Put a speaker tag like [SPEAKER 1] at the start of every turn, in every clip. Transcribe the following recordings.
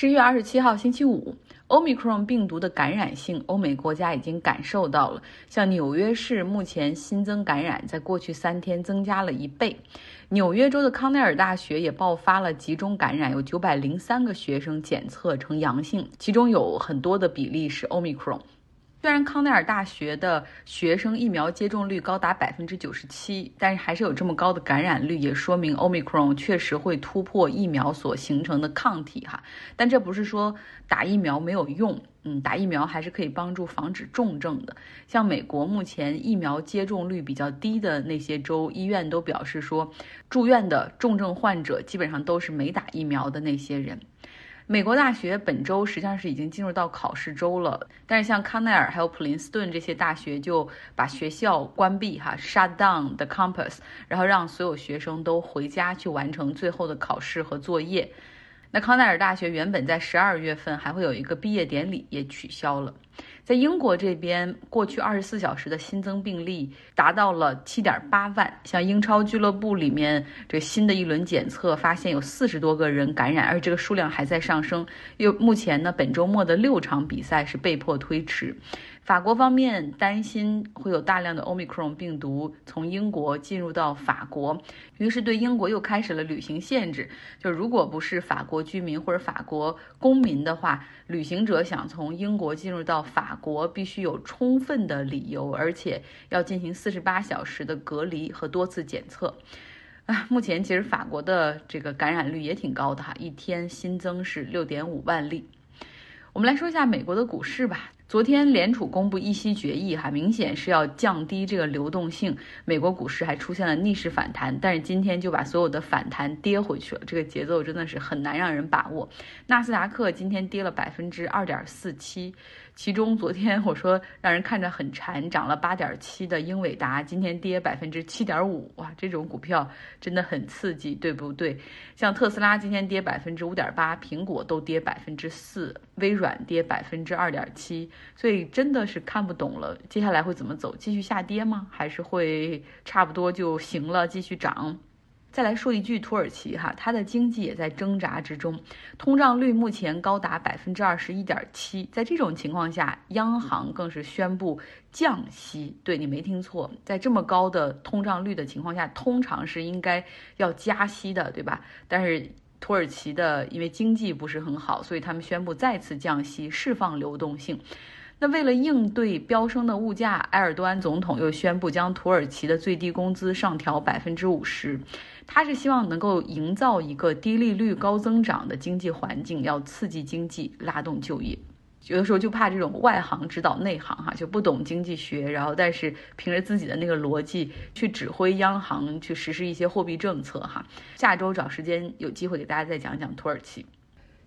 [SPEAKER 1] 十一月二十七号星期五奥密克戎病毒的感染性，欧美国家已经感受到了。像纽约市目前新增感染，在过去三天增加了一倍。纽约州的康奈尔大学也爆发了集中感染，有九百零三个学生检测呈阳性，其中有很多的比例是奥密克戎。虽然康奈尔大学的学生疫苗接种率高达百分之九十七，但是还是有这么高的感染率，也说明 Omicron 确实会突破疫苗所形成的抗体哈。但这不是说打疫苗没有用，嗯，打疫苗还是可以帮助防止重症的。像美国目前疫苗接种率比较低的那些州，医院都表示说，住院的重症患者基本上都是没打疫苗的那些人。美国大学本周实际上是已经进入到考试周了，但是像康奈尔还有普林斯顿这些大学就把学校关闭，哈，shut down the campus，然后让所有学生都回家去完成最后的考试和作业。那康奈尔大学原本在十二月份还会有一个毕业典礼，也取消了。在英国这边，过去二十四小时的新增病例达到了七点八万。像英超俱乐部里面，这新的一轮检测发现有四十多个人感染，而这个数量还在上升。又目前呢，本周末的六场比赛是被迫推迟。法国方面担心会有大量的 Omicron 病毒从英国进入到法国，于是对英国又开始了旅行限制。就如果不是法国居民或者法国公民的话，旅行者想从英国进入到法国，必须有充分的理由，而且要进行四十八小时的隔离和多次检测。啊，目前其实法国的这个感染率也挺高的哈，一天新增是六点五万例。我们来说一下美国的股市吧。昨天联储公布议息决议，哈，明显是要降低这个流动性。美国股市还出现了逆势反弹，但是今天就把所有的反弹跌回去了。这个节奏真的是很难让人把握。纳斯达克今天跌了百分之二点四七。其中，昨天我说让人看着很馋，涨了八点七的英伟达，今天跌百分之七点五，哇，这种股票真的很刺激，对不对？像特斯拉今天跌百分之五点八，苹果都跌百分之四，微软跌百分之二点七，所以真的是看不懂了，接下来会怎么走？继续下跌吗？还是会差不多就行了，继续涨？再来说一句，土耳其哈，它的经济也在挣扎之中，通胀率目前高达百分之二十一点七。在这种情况下，央行更是宣布降息。对你没听错，在这么高的通胀率的情况下，通常是应该要加息的，对吧？但是土耳其的因为经济不是很好，所以他们宣布再次降息，释放流动性。那为了应对飙升的物价，埃尔多安总统又宣布将土耳其的最低工资上调百分之五十。他是希望能够营造一个低利率、高增长的经济环境，要刺激经济、拉动就业。有的时候就怕这种外行指导内行，哈，就不懂经济学，然后但是凭着自己的那个逻辑去指挥央行去实施一些货币政策，哈。下周找时间有机会给大家再讲讲土耳其。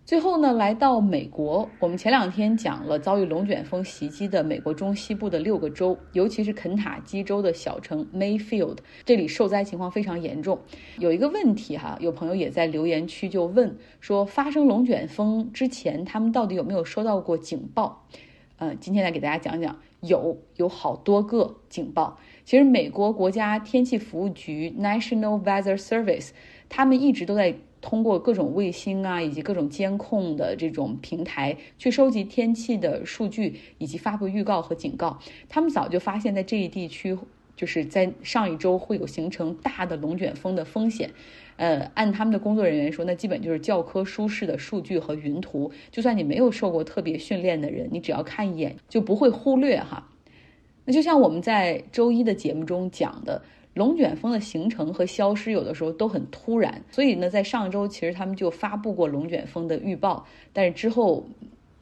[SPEAKER 1] 最后呢，来到美国，我们前两天讲了遭遇龙卷风袭击的美国中西部的六个州，尤其是肯塔基州的小城 Mayfield，这里受灾情况非常严重。有一个问题哈，有朋友也在留言区就问说，发生龙卷风之前，他们到底有没有收到过警报？呃，今天来给大家讲讲，有，有好多个警报。其实美国国家天气服务局 National Weather Service，他们一直都在。通过各种卫星啊，以及各种监控的这种平台去收集天气的数据，以及发布预告和警告。他们早就发现，在这一地区，就是在上一周会有形成大的龙卷风的风险。呃，按他们的工作人员说，那基本就是教科书式的数据和云图，就算你没有受过特别训练的人，你只要看一眼就不会忽略哈。那就像我们在周一的节目中讲的。龙卷风的形成和消失有的时候都很突然，所以呢，在上周其实他们就发布过龙卷风的预报，但是之后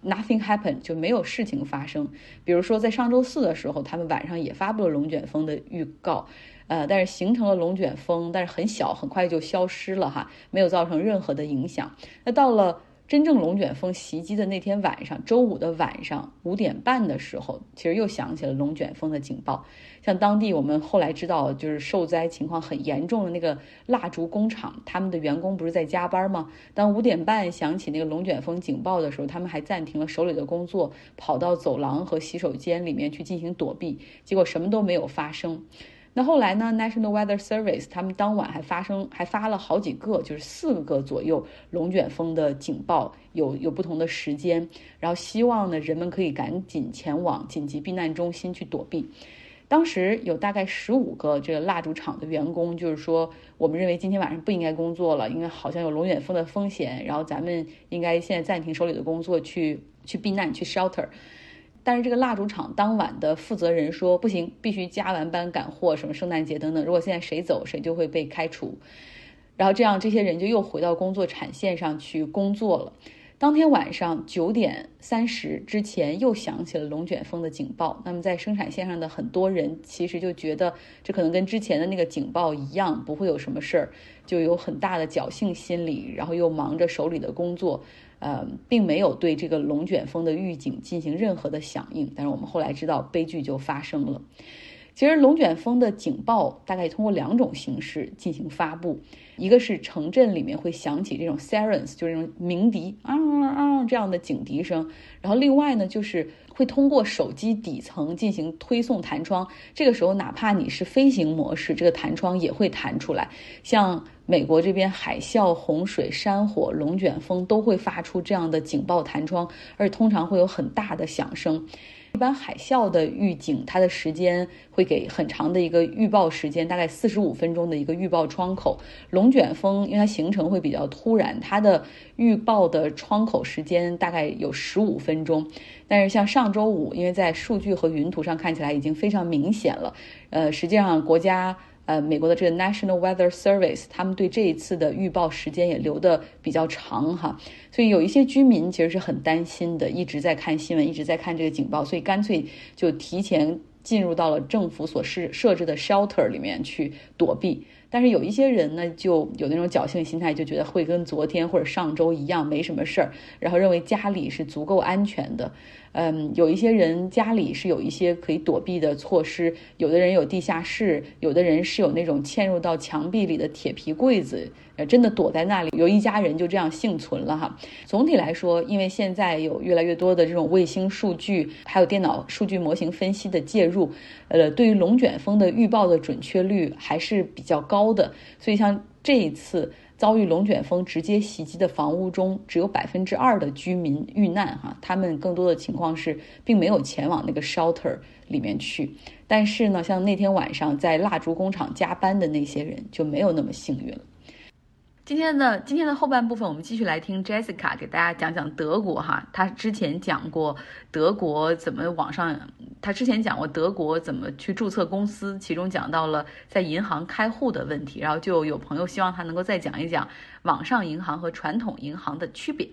[SPEAKER 1] nothing happened 就没有事情发生。比如说在上周四的时候，他们晚上也发布了龙卷风的预告，呃，但是形成了龙卷风，但是很小，很快就消失了哈，没有造成任何的影响。那到了。真正龙卷风袭击的那天晚上，周五的晚上五点半的时候，其实又响起了龙卷风的警报。像当地我们后来知道，就是受灾情况很严重的那个蜡烛工厂，他们的员工不是在加班吗？当五点半响起那个龙卷风警报的时候，他们还暂停了手里的工作，跑到走廊和洗手间里面去进行躲避，结果什么都没有发生。那后来呢，National Weather Service 他们当晚还发生还发了好几个，就是四个左右龙卷风的警报，有有不同的时间，然后希望呢人们可以赶紧前往紧急避难中心去躲避。当时有大概十五个这个蜡烛厂的员工，就是说，我们认为今天晚上不应该工作了，因为好像有龙卷风的风险，然后咱们应该现在暂停手里的工作，去去避难，去 shelter。但是这个蜡烛厂当晚的负责人说，不行，必须加完班赶货，什么圣诞节等等，如果现在谁走，谁就会被开除。然后这样，这些人就又回到工作产线上去工作了。当天晚上九点三十之前又响起了龙卷风的警报。那么在生产线上的很多人其实就觉得这可能跟之前的那个警报一样，不会有什么事儿，就有很大的侥幸心理，然后又忙着手里的工作，呃，并没有对这个龙卷风的预警进行任何的响应。但是我们后来知道，悲剧就发生了。其实龙卷风的警报大概通过两种形式进行发布。一个是城镇里面会响起这种 sirens，就是这种鸣笛啊啊这样的警笛声，然后另外呢就是会通过手机底层进行推送弹窗，这个时候哪怕你是飞行模式，这个弹窗也会弹出来。像美国这边海啸、洪水、山火、龙卷风都会发出这样的警报弹窗，而且通常会有很大的响声。一般海啸的预警，它的时间会给很长的一个预报时间，大概四十五分钟的一个预报窗口。龙卷风因为它形成会比较突然，它的预报的窗口时间大概有十五分钟。但是像上周五，因为在数据和云图上看起来已经非常明显了，呃，实际上国家。呃，美国的这个 National Weather Service，他们对这一次的预报时间也留的比较长哈，所以有一些居民其实是很担心的，一直在看新闻，一直在看这个警报，所以干脆就提前进入到了政府所设设置的 shelter 里面去躲避。但是有一些人呢，就有那种侥幸心态，就觉得会跟昨天或者上周一样没什么事儿，然后认为家里是足够安全的。嗯，有一些人家里是有一些可以躲避的措施，有的人有地下室，有的人是有那种嵌入到墙壁里的铁皮柜子，呃，真的躲在那里。有一家人就这样幸存了哈。总体来说，因为现在有越来越多的这种卫星数据，还有电脑数据模型分析的介入，呃，对于龙卷风的预报的准确率还是比较高的。所以像这一次。遭遇龙卷风直接袭击的房屋中，只有百分之二的居民遇难。哈，他们更多的情况是并没有前往那个 shelter 里面去。但是呢，像那天晚上在蜡烛工厂加班的那些人就没有那么幸运了。今天的今天的后半部分，我们继续来听 Jessica 给大家讲讲德国哈。他之前讲过德国怎么网上，他之前讲过德国怎么去注册公司，其中讲到了在银行开户的问题，然后就有朋友希望他能够再讲一讲网上银行和传统银行的区别。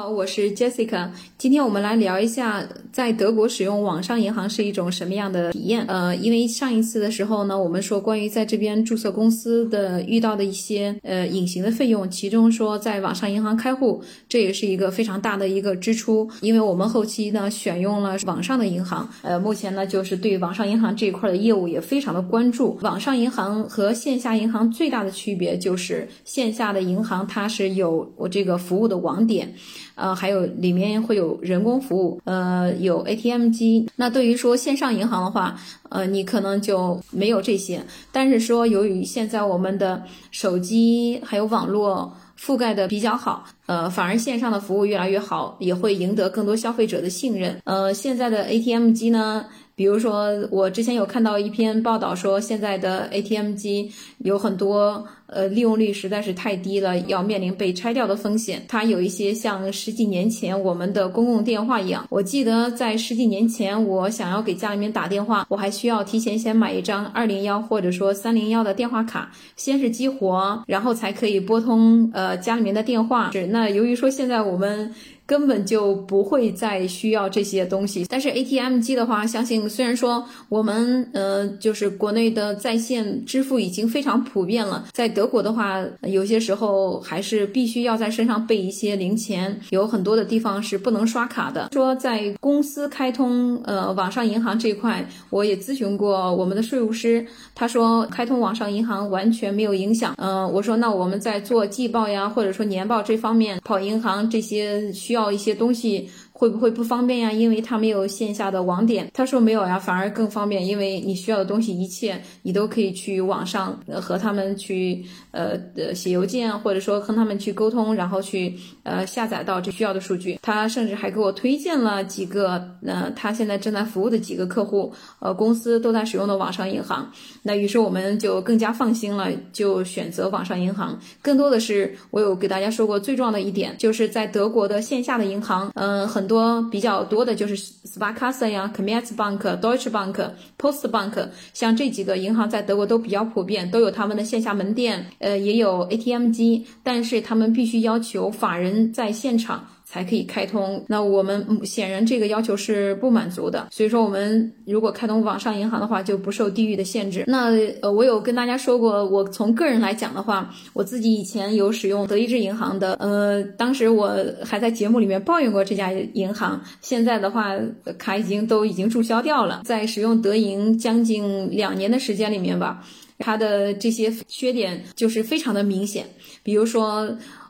[SPEAKER 2] 好，我是 Jessica。今天我们来聊一下，在德国使用网上银行是一种什么样的体验。呃，因为上一次的时候呢，我们说关于在这边注册公司的遇到的一些呃隐形的费用，其中说在网上银行开户，这也是一个非常大的一个支出。因为我们后期呢选用了网上的银行，呃，目前呢就是对网上银行这一块的业务也非常的关注。网上银行和线下银行最大的区别就是线下的银行它是有我这个服务的网点。呃，还有里面会有人工服务，呃，有 ATM 机。那对于说线上银行的话，呃，你可能就没有这些。但是说，由于现在我们的手机还有网络覆盖的比较好，呃，反而线上的服务越来越好，也会赢得更多消费者的信任。呃，现在的 ATM 机呢？比如说，我之前有看到一篇报道说，现在的 ATM 机有很多，呃，利用率实在是太低了，要面临被拆掉的风险。它有一些像十几年前我们的公共电话一样。我记得在十几年前，我想要给家里面打电话，我还需要提前先买一张二零幺或者说三零幺的电话卡，先是激活，然后才可以拨通呃家里面的电话。是那由于说现在我们。根本就不会再需要这些东西。但是 ATM 机的话，相信虽然说我们呃就是国内的在线支付已经非常普遍了，在德国的话，有些时候还是必须要在身上备一些零钱，有很多的地方是不能刷卡的。说在公司开通呃网上银行这一块，我也咨询过我们的税务师，他说开通网上银行完全没有影响。嗯，我说那我们在做季报呀，或者说年报这方面跑银行这些需要。要一些东西。会不会不方便呀？因为它没有线下的网点。他说没有呀，反而更方便，因为你需要的东西一切你都可以去网上和他们去呃呃写邮件，或者说跟他们去沟通，然后去呃下载到这需要的数据。他甚至还给我推荐了几个呃他现在正在服务的几个客户呃公司都在使用的网上银行。那于是我们就更加放心了，就选择网上银行。更多的是我有给大家说过，最重要的一点就是在德国的线下的银行，嗯很。多比较多的就是 Sparkasse 呀，Commerzbank、Deutsche Bank、Postbank，像这几个银行在德国都比较普遍，都有他们的线下门店，呃，也有 ATM 机，但是他们必须要求法人在现场。才可以开通。那我们显然这个要求是不满足的，所以说我们如果开通网上银行的话，就不受地域的限制。那呃，我有跟大家说过，我从个人来讲的话，我自己以前有使用德意志银行的，呃，当时我还在节目里面抱怨过这家银行。现在的话，卡已经都已经注销掉了。在使用德银将近两年的时间里面吧，它的这些缺点就是非常的明显，比如说。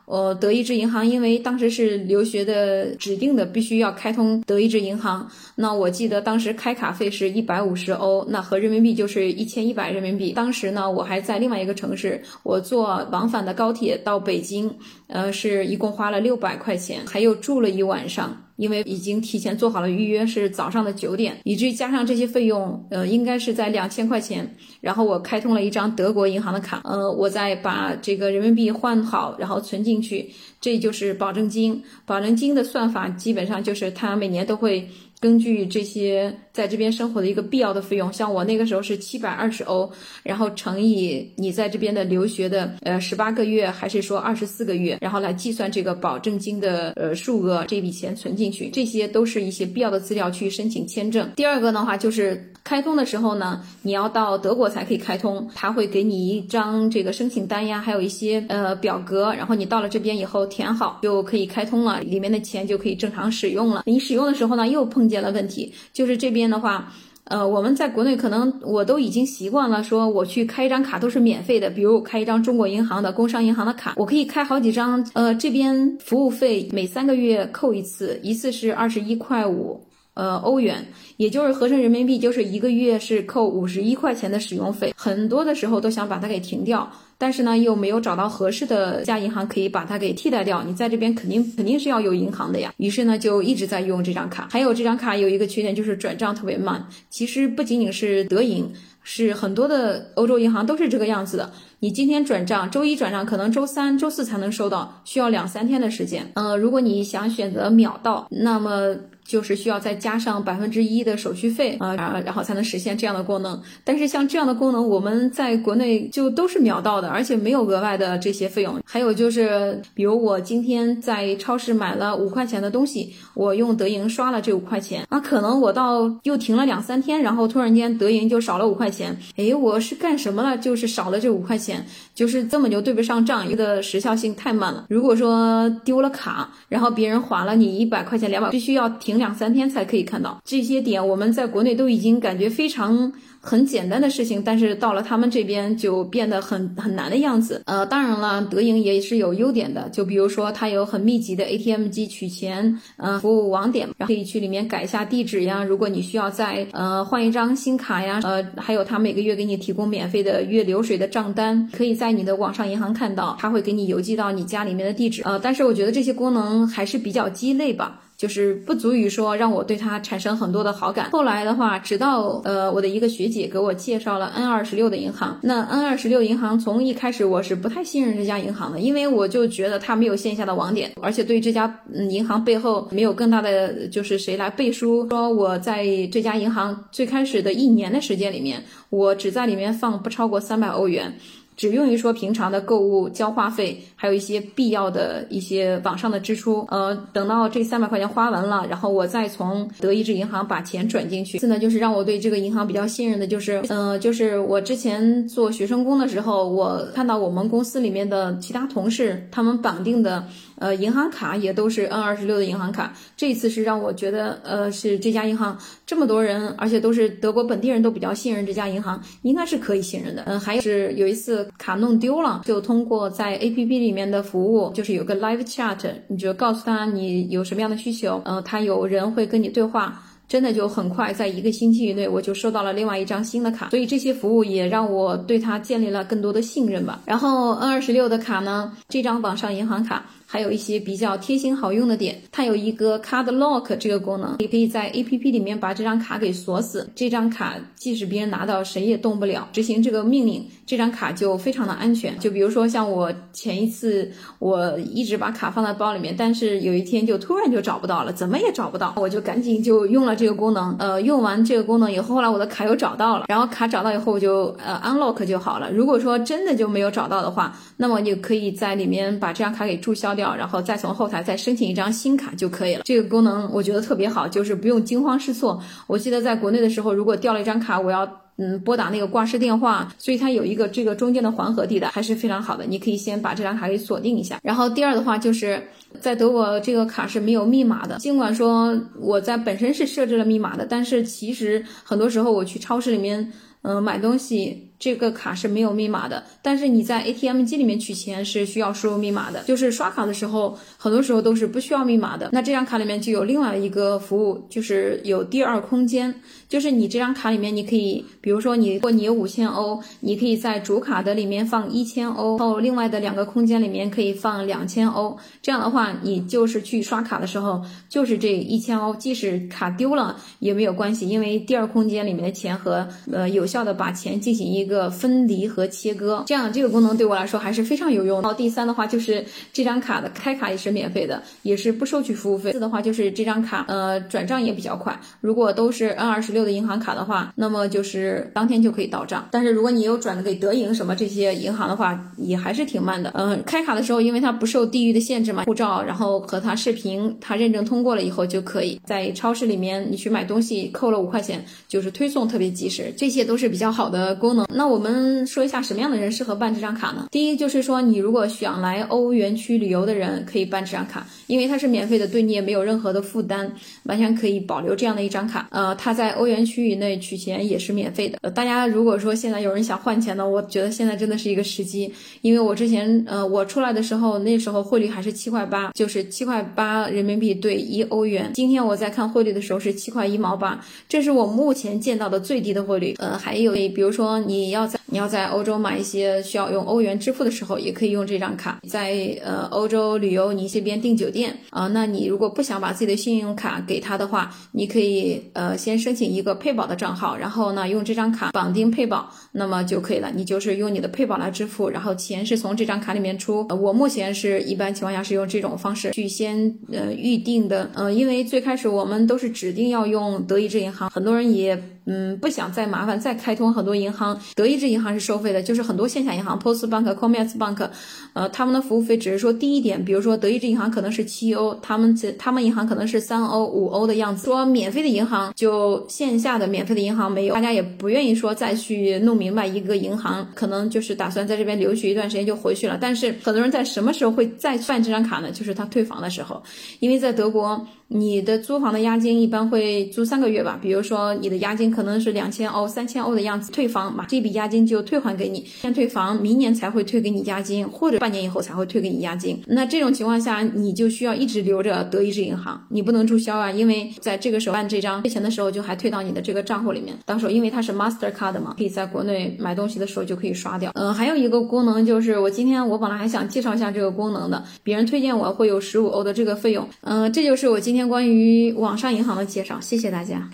[SPEAKER 2] 呃，德意志银行因为当时是留学的指定的，必须要开通德意志银行。那我记得当时开卡费是一百五十欧，那合人民币就是一千一百人民币。当时呢，我还在另外一个城市，我坐往返的高铁到北京，呃，是一共花了六百块钱，还又住了一晚上。因为已经提前做好了预约，是早上的九点，以至于加上这些费用，呃，应该是在两千块钱。然后我开通了一张德国银行的卡，呃，我再把这个人民币换好，然后存进去，这就是保证金。保证金的算法基本上就是它每年都会。根据这些在这边生活的一个必要的费用，像我那个时候是七百二十欧，然后乘以你在这边的留学的呃十八个月，还是说二十四个月，然后来计算这个保证金的呃数额，这笔钱存进去，这些都是一些必要的资料去申请签证。第二个的话就是开通的时候呢，你要到德国才可以开通，他会给你一张这个申请单呀，还有一些呃表格，然后你到了这边以后填好就可以开通了，里面的钱就可以正常使用了。你使用的时候呢，又碰。见了问题，就是这边的话，呃，我们在国内可能我都已经习惯了，说我去开一张卡都是免费的，比如我开一张中国银行的工商银行的卡，我可以开好几张，呃，这边服务费每三个月扣一次，一次是二十一块五。呃，欧元，也就是合成人民币，就是一个月是扣五十一块钱的使用费。很多的时候都想把它给停掉，但是呢，又没有找到合适的家银行可以把它给替代掉。你在这边肯定肯定是要有银行的呀。于是呢，就一直在用这张卡。还有这张卡有一个缺点，就是转账特别慢。其实不仅仅是德银，是很多的欧洲银行都是这个样子的。你今天转账，周一转账，可能周三、周四才能收到，需要两三天的时间。呃，如果你想选择秒到，那么。就是需要再加上百分之一的手续费啊，然后才能实现这样的功能。但是像这样的功能，我们在国内就都是秒到的，而且没有额外的这些费用。还有就是，比如我今天在超市买了五块钱的东西，我用德银刷了这五块钱啊，可能我到又停了两三天，然后突然间德银就少了五块钱。哎，我是干什么了？就是少了这五块钱，就是根本就对不上账，一个时效性太慢了。如果说丢了卡，然后别人划了你一百块钱、两百，必须要停。两三天才可以看到这些点，我们在国内都已经感觉非常很简单的事情，但是到了他们这边就变得很很难的样子。呃，当然了，德银也是有优点的，就比如说它有很密集的 ATM 机取钱，呃，服务网点，然后可以去里面改一下地址呀。如果你需要再呃换一张新卡呀，呃，还有它每个月给你提供免费的月流水的账单，可以在你的网上银行看到，它会给你邮寄到你家里面的地址。呃，但是我觉得这些功能还是比较鸡肋吧。就是不足以说让我对它产生很多的好感。后来的话，直到呃我的一个学姐给我介绍了 N 二十六的银行。那 N 二十六银行从一开始我是不太信任这家银行的，因为我就觉得它没有线下的网点，而且对这家银行背后没有更大的就是谁来背书。说我在这家银行最开始的一年的时间里面，我只在里面放不超过三百欧元。只用于说平常的购物、交话费，还有一些必要的一些网上的支出。呃，等到这三百块钱花完了，然后我再从德意志银行把钱转进去。次呢，就是让我对这个银行比较信任的，就是，嗯，就是我之前做学生工的时候，我看到我们公司里面的其他同事，他们绑定的。呃，银行卡也都是 N 二十六的银行卡。这一次是让我觉得，呃，是这家银行这么多人，而且都是德国本地人都比较信任这家银行，应该是可以信任的。嗯，还有是有一次卡弄丢了，就通过在 A P P 里面的服务，就是有个 Live Chat，你就告诉他你有什么样的需求，嗯，他有人会跟你对话。真的就很快，在一个星期以内，我就收到了另外一张新的卡，所以这些服务也让我对它建立了更多的信任吧。然后 N 二十六的卡呢，这张网上银行卡。还有一些比较贴心好用的点，它有一个 Card Lock 这个功能，你可以在 A P P 里面把这张卡给锁死，这张卡即使别人拿到，谁也动不了。执行这个命令，这张卡就非常的安全。就比如说像我前一次，我一直把卡放在包里面，但是有一天就突然就找不到了，怎么也找不到，我就赶紧就用了这个功能。呃，用完这个功能以后，后来我的卡又找到了，然后卡找到以后我就呃 Unlock 就好了。如果说真的就没有找到的话，那么你可以在里面把这张卡给注销掉，然后再从后台再申请一张新卡就可以了。这个功能我觉得特别好，就是不用惊慌失措。我记得在国内的时候，如果掉了一张卡，我要嗯拨打那个挂失电话，所以它有一个这个中间的缓和地带，还是非常好的。你可以先把这张卡给锁定一下。然后第二的话，就是在德国这个卡是没有密码的。尽管说我在本身是设置了密码的，但是其实很多时候我去超市里面嗯买东西。这个卡是没有密码的，但是你在 ATM 机里面取钱是需要输入密码的。就是刷卡的时候，很多时候都是不需要密码的。那这张卡里面就有另外一个服务，就是有第二空间。就是你这张卡里面，你可以，比如说你如果你有五千欧，你可以在主卡的里面放一千欧，然后另外的两个空间里面可以放两千欧。这样的话，你就是去刷卡的时候，就是这一千欧，即使卡丢了也没有关系，因为第二空间里面的钱和呃有效的把钱进行一。一个分离和切割，这样这个功能对我来说还是非常有用。然后第三的话就是这张卡的开卡也是免费的，也是不收取服务费。四的话就是这张卡呃转账也比较快，如果都是 N 二十六的银行卡的话，那么就是当天就可以到账。但是如果你有转的给德银什么这些银行的话，也还是挺慢的。嗯，开卡的时候因为它不受地域的限制嘛，护照然后和它视频，它认证通过了以后就可以在超市里面你去买东西扣了五块钱，就是推送特别及时，这些都是比较好的功能。那我们说一下什么样的人适合办这张卡呢？第一就是说，你如果想来欧元区旅游的人可以办这张卡，因为它是免费的，对你也没有任何的负担，完全可以保留这样的一张卡。呃，它在欧元区以内取钱也是免费的。呃，大家如果说现在有人想换钱呢，我觉得现在真的是一个时机，因为我之前呃我出来的时候，那时候汇率还是七块八，就是七块八人民币兑一欧元。今天我在看汇率的时候是七块一毛八，这是我目前见到的最低的汇率。呃，还有比如说你你要在你要在欧洲买一些需要用欧元支付的时候，也可以用这张卡。在呃欧洲旅游，你这边订酒店啊，那你如果不想把自己的信用卡给他的话，你可以呃先申请一个配保的账号，然后呢用这张卡绑定配保，那么就可以了。你就是用你的配保来支付，然后钱是从这张卡里面出。我目前是一般情况下是用这种方式去先呃预定的，呃，因为最开始我们都是指定要用德意志银行，很多人也。嗯，不想再麻烦，再开通很多银行。德意志银行是收费的，就是很多线下银行，Postbank、Commerzbank，呃，他们的服务费只是说低一点。比如说德意志银行可能是七欧，他们这他们银行可能是三欧、五欧的样子。说免费的银行，就线下的免费的银行没有，大家也不愿意说再去弄明白一个银行，可能就是打算在这边留学一段时间就回去了。但是很多人在什么时候会再办这张卡呢？就是他退房的时候，因为在德国。你的租房的押金一般会租三个月吧，比如说你的押金可能是两千欧、三千欧的样子，退房把这笔押金就退还给你，先退房，明年才会退给你押金，或者半年以后才会退给你押金。那这种情况下，你就需要一直留着德意志银行，你不能注销啊，因为在这个时候办这张退钱的时候就还退到你的这个账户里面，到时候因为它是 Master Card 嘛，可以在国内买东西的时候就可以刷掉。嗯，还有一个功能就是我今天我本来还想介绍一下这个功能的，别人推荐我会有十五欧的这个费用。嗯，这就是我今。天关于网上银行的介绍，谢谢大家，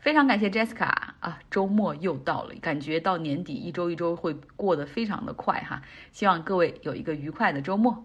[SPEAKER 1] 非常感谢 Jessica 啊！周末又到了，感觉到年底一周一周会过得非常的快哈，希望各位有一个愉快的周末。